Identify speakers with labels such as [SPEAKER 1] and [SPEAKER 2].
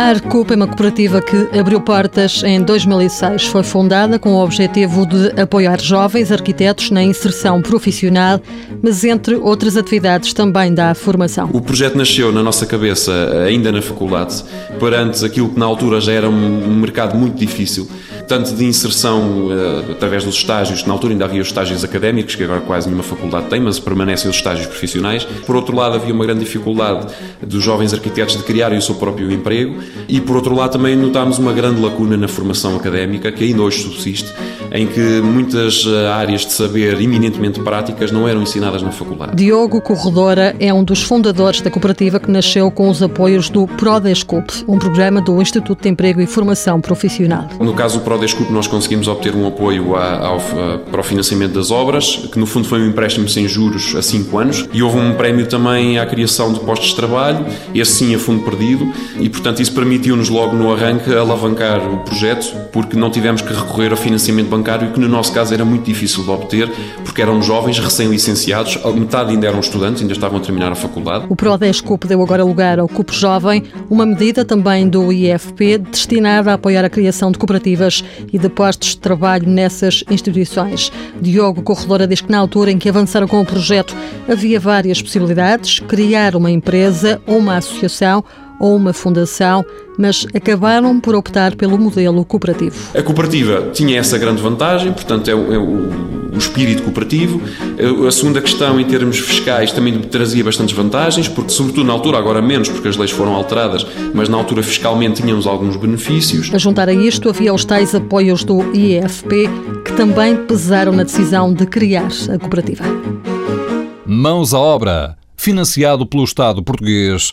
[SPEAKER 1] A Arcup é uma cooperativa que abriu portas em 2006. Foi fundada com o objetivo de apoiar jovens arquitetos na inserção profissional, mas entre outras atividades também dá formação.
[SPEAKER 2] O projeto nasceu na nossa cabeça ainda na faculdade, perante aquilo que na altura já era um mercado muito difícil tanto de inserção uh, através dos estágios, na altura ainda havia os estágios académicos, que agora quase nenhuma faculdade tem, mas permanecem os estágios profissionais. Por outro lado, havia uma grande dificuldade dos jovens arquitetos de criarem o seu próprio emprego e, por outro lado, também notámos uma grande lacuna na formação académica, que ainda hoje subsiste, em que muitas eh, áreas de saber eminentemente práticas não eram ensinadas na faculdade.
[SPEAKER 1] Diogo Corredora é um dos fundadores da cooperativa que nasceu com os apoios do Prodescup, um programa do Instituto de Emprego e Formação Profissional.
[SPEAKER 2] No caso do Prodescup, nós conseguimos obter um apoio ao, para o financiamento das obras, que no fundo foi um empréstimo sem juros a 5 anos, e houve um prémio também à criação de postos de trabalho, esse sim a fundo perdido, e portanto isso permitiu-nos logo no arranque alavancar o projeto, porque não tivemos que recorrer ao financiamento bancário bancário, que no nosso caso era muito difícil de obter, porque eram jovens recém-licenciados, metade ainda eram estudantes, ainda estavam a terminar a faculdade.
[SPEAKER 1] O PRODESCUP deu agora lugar ao CUP Jovem, uma medida também do IFP destinada a apoiar a criação de cooperativas e de postos de trabalho nessas instituições. Diogo Corredora diz que na altura em que avançaram com o projeto havia várias possibilidades, criar uma empresa ou uma associação ou uma fundação, mas acabaram por optar pelo modelo cooperativo.
[SPEAKER 2] A cooperativa tinha essa grande vantagem, portanto, é o, é o, o espírito cooperativo. A segunda questão, em termos fiscais, também trazia bastantes vantagens, porque, sobretudo na altura, agora menos, porque as leis foram alteradas, mas na altura fiscalmente tínhamos alguns benefícios.
[SPEAKER 1] A juntar a isto, havia os tais apoios do IEFP, que também pesaram na decisão de criar a cooperativa.
[SPEAKER 3] Mãos à obra, financiado pelo Estado português